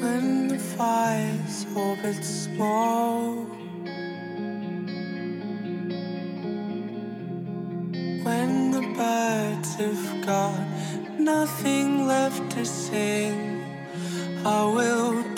when the fire's orbit small. When the birds have got nothing left to sing, I will.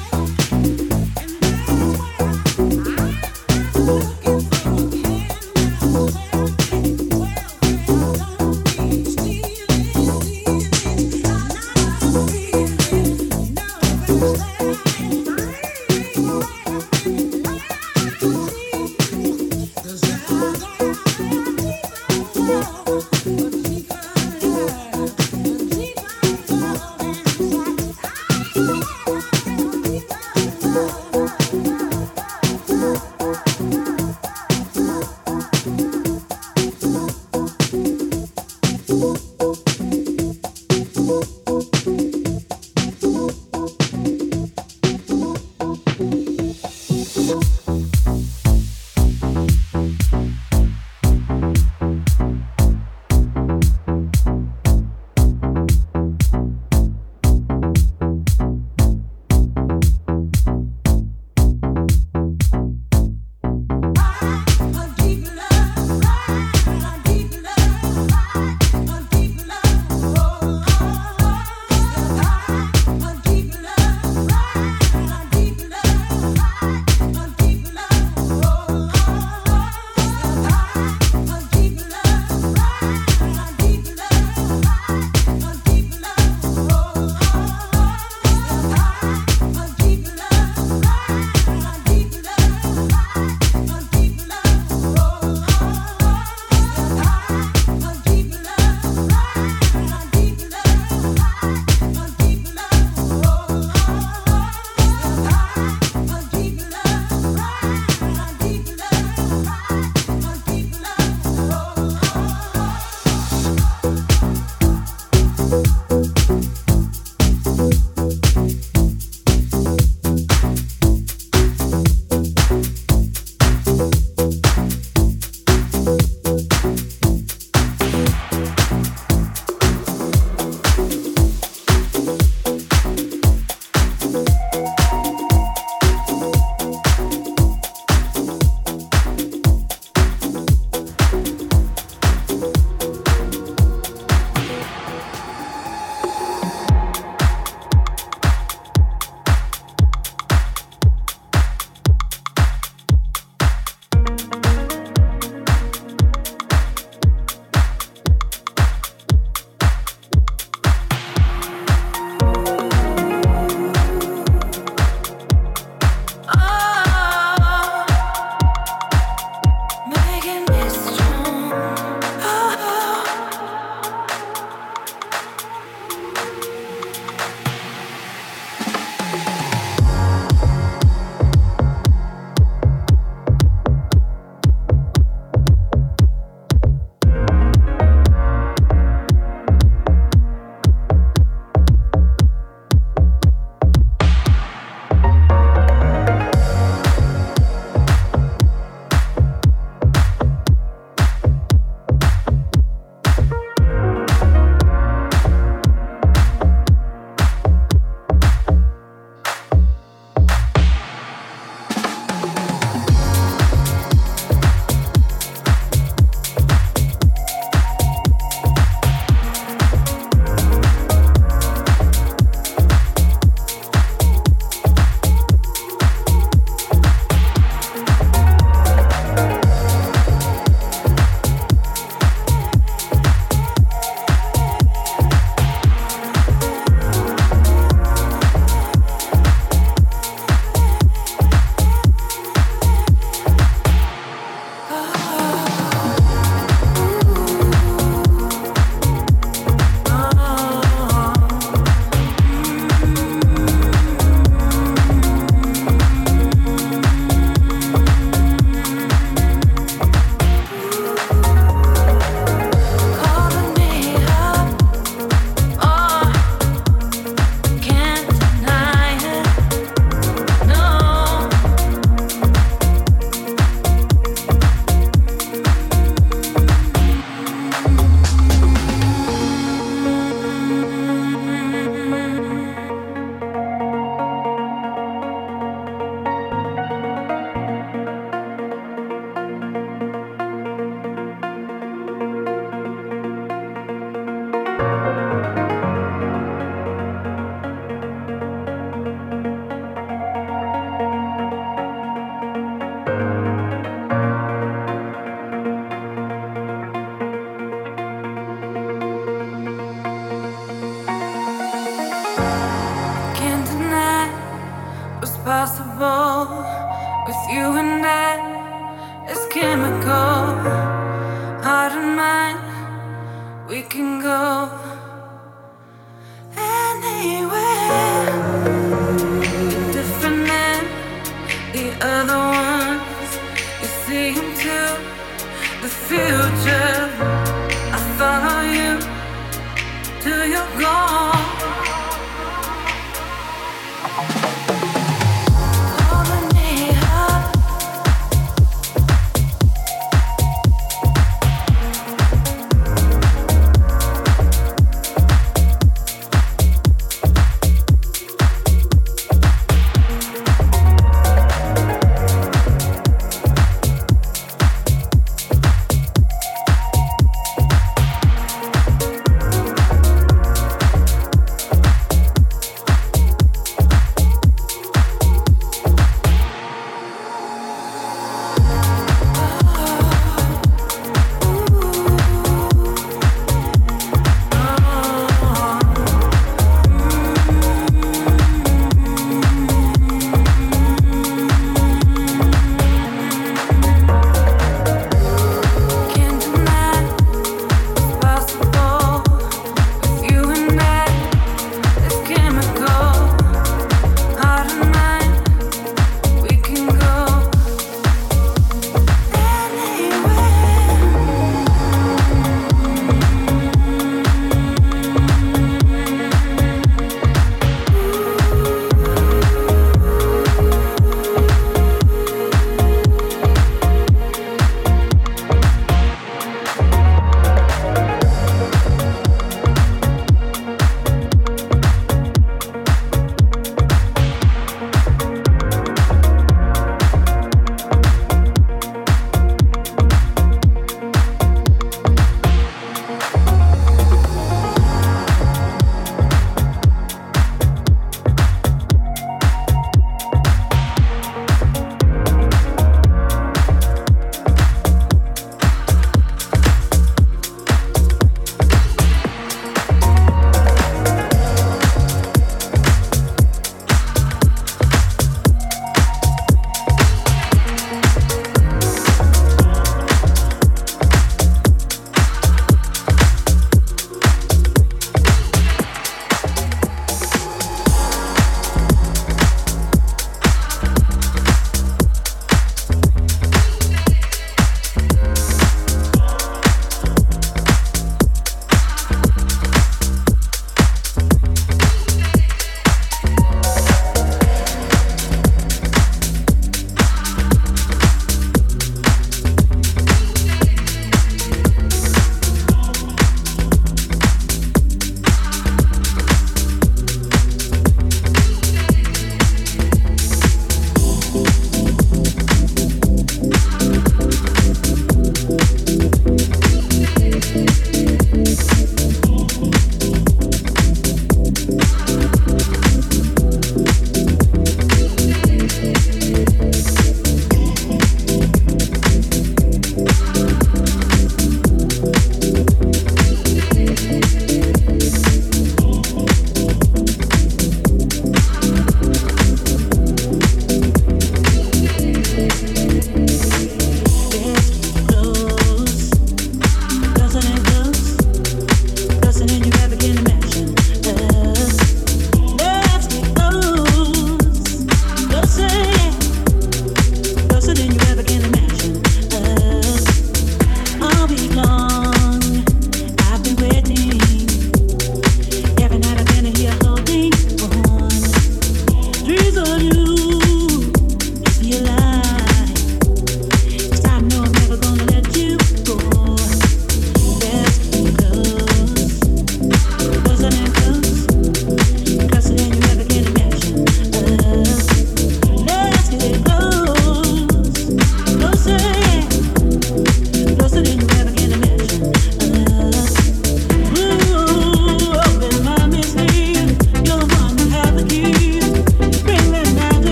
with you and I. It's chemical, heart and mind. We can go.